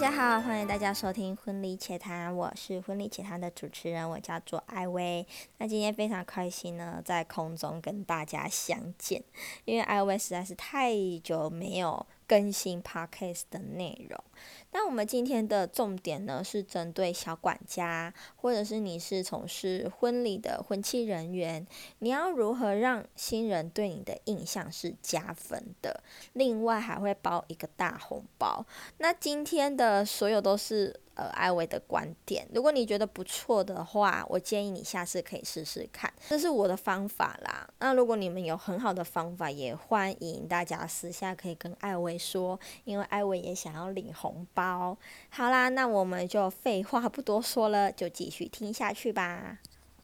大家好，欢迎大家收听《婚礼且谈》，我是《婚礼且谈》的主持人，我叫做艾薇。那今天非常开心呢，在空中跟大家相见，因为艾薇实在是太久没有更新 podcast 的内容。那我们今天的重点呢，是针对小管家，或者是你是从事婚礼的婚庆人员，你要如何让新人对你的印象是加分的？另外还会包一个大红包。那今天的所有都是呃艾薇的观点，如果你觉得不错的话，我建议你下次可以试试看，这是我的方法啦。那如果你们有很好的方法，也欢迎大家私下可以跟艾薇说，因为艾薇也想要领红包。好啦，那我们就废话不多说了，就继续听下去吧。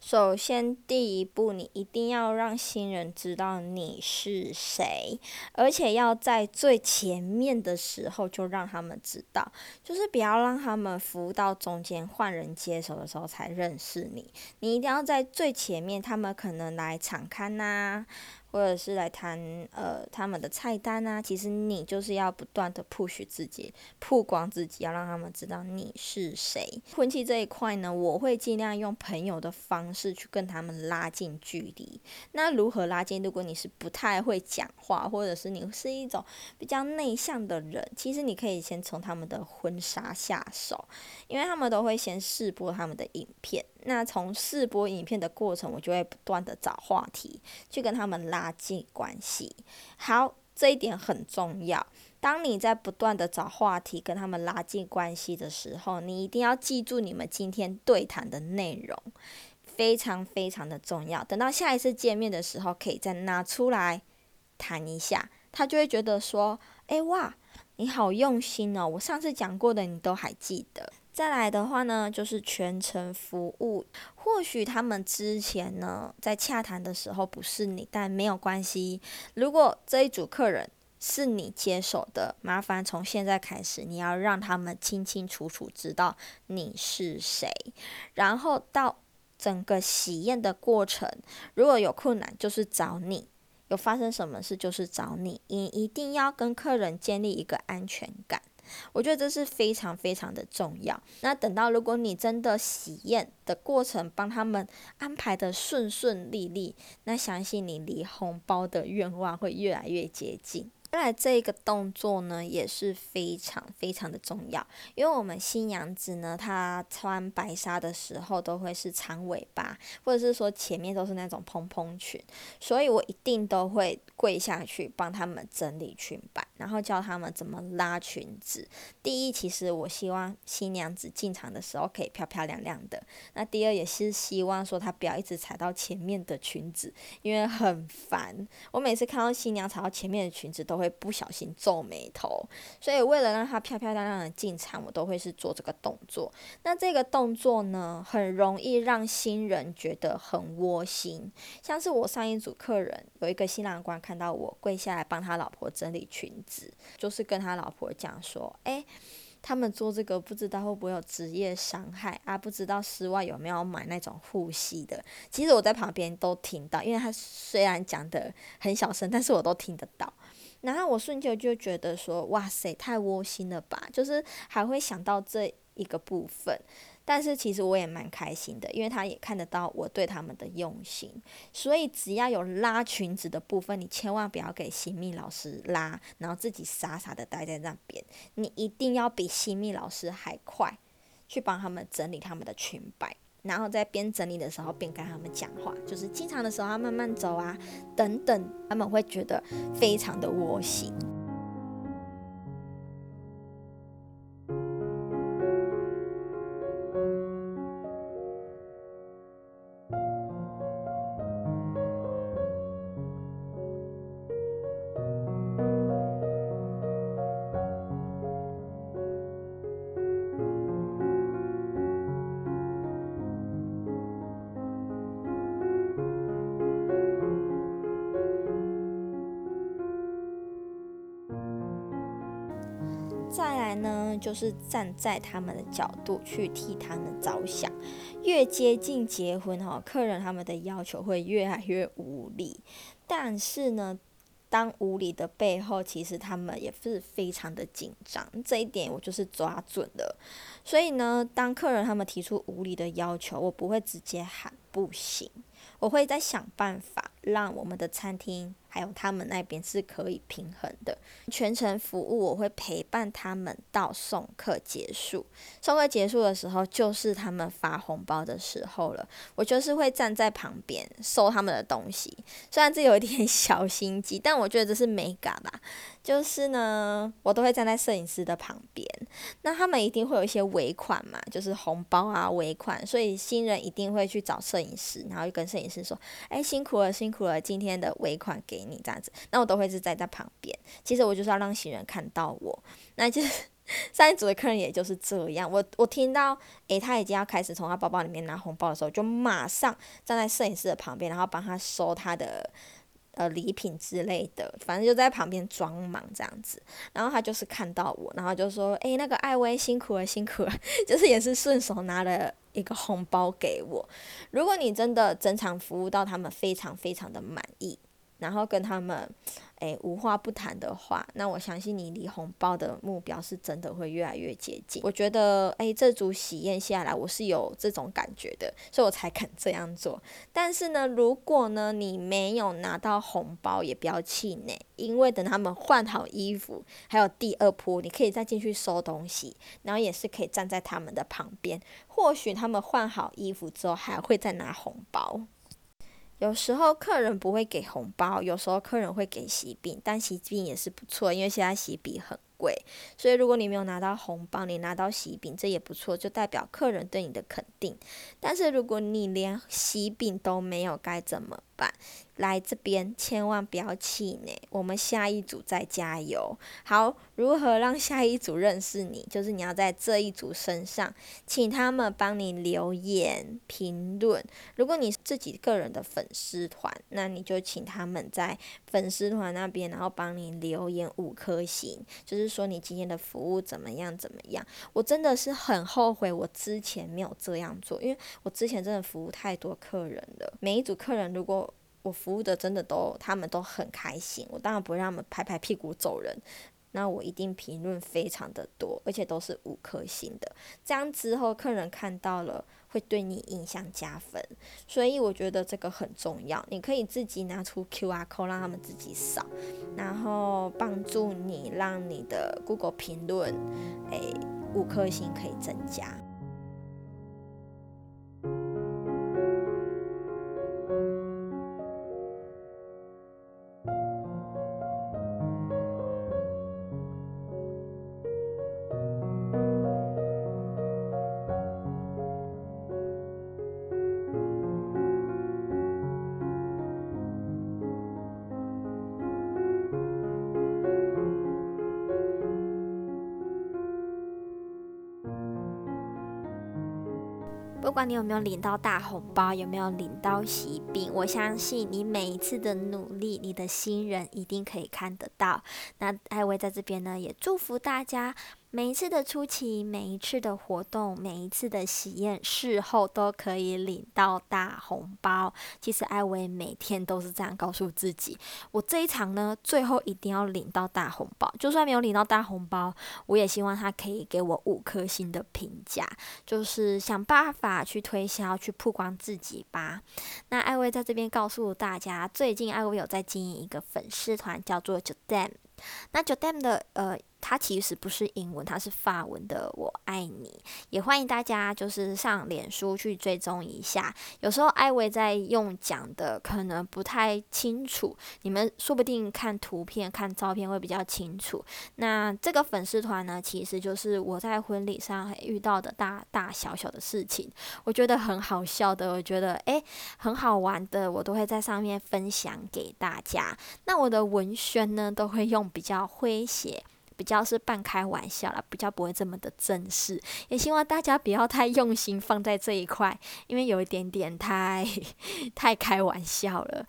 首先，第一步，你一定要让新人知道你是谁，而且要在最前面的时候就让他们知道，就是不要让他们服务到中间换人接手的时候才认识你。你一定要在最前面，他们可能来场刊呐。或者是来谈呃他们的菜单啊，其实你就是要不断的 push 自己，曝光自己，要让他们知道你是谁。婚期这一块呢，我会尽量用朋友的方式去跟他们拉近距离。那如何拉近？如果你是不太会讲话，或者是你是一种比较内向的人，其实你可以先从他们的婚纱下手，因为他们都会先试播他们的影片。那从试播影片的过程，我就会不断的找话题去跟他们拉近关系。好，这一点很重要。当你在不断的找话题跟他们拉近关系的时候，你一定要记住你们今天对谈的内容，非常非常的重要。等到下一次见面的时候，可以再拿出来谈一下，他就会觉得说：“哎哇，你好用心哦！我上次讲过的，你都还记得。”再来的话呢，就是全程服务。或许他们之前呢在洽谈的时候不是你，但没有关系。如果这一组客人是你接手的，麻烦从现在开始，你要让他们清清楚楚知道你是谁。然后到整个喜宴的过程，如果有困难就是找你，有发生什么事就是找你。你一定要跟客人建立一个安全感。我觉得这是非常非常的重要。那等到如果你真的喜宴的过程帮他们安排的顺顺利利，那相信你离红包的愿望会越来越接近。再来这个动作呢也是非常非常的重要，因为我们新娘子呢，她穿白纱的时候都会是长尾巴，或者是说前面都是那种蓬蓬裙，所以我一定都会跪下去帮他们整理裙摆，然后教他们怎么拉裙子。第一，其实我希望新娘子进场的时候可以漂漂亮亮的；那第二，也是希望说她不要一直踩到前面的裙子，因为很烦。我每次看到新娘踩到前面的裙子，都会。会不小心皱眉头，所以为了让她漂漂亮亮的进场，我都会是做这个动作。那这个动作呢，很容易让新人觉得很窝心。像是我上一组客人，有一个新郎官看到我跪下来帮他老婆整理裙子，就是跟他老婆讲说：“哎，他们做这个不知道会不会有职业伤害啊？不知道室外有没有买那种护膝的。”其实我在旁边都听到，因为他虽然讲的很小声，但是我都听得到。然后我瞬间就觉得说，哇塞，太窝心了吧！就是还会想到这一个部分，但是其实我也蛮开心的，因为他也看得到我对他们的用心。所以只要有拉裙子的部分，你千万不要给新密老师拉，然后自己傻傻的待在那边。你一定要比新密老师还快，去帮他们整理他们的裙摆。然后在边整理的时候边跟他们讲话，就是经常的时候要慢慢走啊，等等，他们会觉得非常的窝心。再来呢，就是站在他们的角度去替他们着想。越接近结婚哈，客人他们的要求会越来越无理。但是呢，当无理的背后，其实他们也是非常的紧张。这一点我就是抓准了。所以呢，当客人他们提出无理的要求，我不会直接喊不行，我会再想办法让我们的餐厅。还有他们那边是可以平衡的，全程服务我会陪伴他们到送客结束。送客结束的时候，就是他们发红包的时候了。我就是会站在旁边收他们的东西，虽然这有一点 小心机，但我觉得这是美感吧。就是呢，我都会站在摄影师的旁边。那他们一定会有一些尾款嘛，就是红包啊尾款，所以新人一定会去找摄影师，然后就跟摄影师说：“哎，辛苦了，辛苦了，今天的尾款给。”你这样子，那我都会是站在旁边。其实我就是要让新人看到我。那就是 上一组的客人也就是这样。我我听到诶，他已经要开始从他包包里面拿红包的时候，就马上站在摄影师的旁边，然后帮他收他的呃礼品之类的。反正就在旁边装忙这样子。然后他就是看到我，然后就说：“诶，那个艾薇辛苦了，辛苦了。”就是也是顺手拿了一个红包给我。如果你真的整场服务到他们非常非常的满意。然后跟他们，诶无话不谈的话，那我相信你离红包的目标是真的会越来越接近。我觉得，诶这组喜宴下来，我是有这种感觉的，所以我才肯这样做。但是呢，如果呢你没有拿到红包，也不要气馁，因为等他们换好衣服，还有第二波，你可以再进去收东西，然后也是可以站在他们的旁边。或许他们换好衣服之后，还会再拿红包。有时候客人不会给红包，有时候客人会给喜饼，但喜饼也是不错，因为现在喜饼很贵，所以如果你没有拿到红包，你拿到喜饼，这也不错，就代表客人对你的肯定。但是如果你连喜饼都没有，该怎么办？来这边千万不要气馁，我们下一组再加油。好，如何让下一组认识你？就是你要在这一组身上，请他们帮你留言评论。如果你自己个人的粉丝团，那你就请他们在粉丝团那边，然后帮你留言五颗星，就是是说你今天的服务怎么样怎么样。我真的是很后悔，我之前没有这样做，因为我之前真的服务太多客人了。每一组客人如果我服务的真的都，他们都很开心。我当然不会让他们拍拍屁股走人，那我一定评论非常的多，而且都是五颗星的。这样之后客人看到了，会对你印象加分。所以我觉得这个很重要。你可以自己拿出 QR code 让他们自己扫，然后帮助你让你的 Google 评论，诶，五颗星可以增加。管你有没有领到大红包，有没有领到喜饼，我相信你每一次的努力，你的新人一定可以看得到。那艾薇在这边呢，也祝福大家。每一次的出勤，每一次的活动，每一次的喜宴，事后都可以领到大红包。其实艾薇每天都是这样告诉自己：我这一场呢，最后一定要领到大红包。就算没有领到大红包，我也希望他可以给我五颗星的评价，就是想办法去推销、去曝光自己吧。那艾薇在这边告诉大家，最近艾薇有在经营一个粉丝团，叫做九蛋。那九蛋的呃。它其实不是英文，它是法文的“我爱你”。也欢迎大家就是上脸书去追踪一下。有时候艾薇在用讲的可能不太清楚，你们说不定看图片、看照片会比较清楚。那这个粉丝团呢，其实就是我在婚礼上遇到的大大小小的事情，我觉得很好笑的，我觉得诶很好玩的，我都会在上面分享给大家。那我的文宣呢，都会用比较诙谐。比较是半开玩笑啦，比较不会这么的正式，也希望大家不要太用心放在这一块，因为有一点点太 太开玩笑了。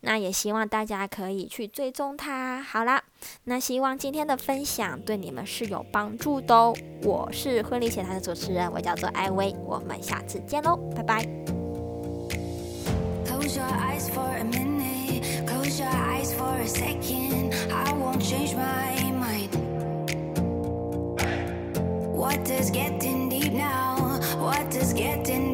那也希望大家可以去追踪他。好啦，那希望今天的分享对你们是有帮助的哦。我是婚礼前台的主持人，我叫做艾薇，我们下次见喽，拜拜。is getting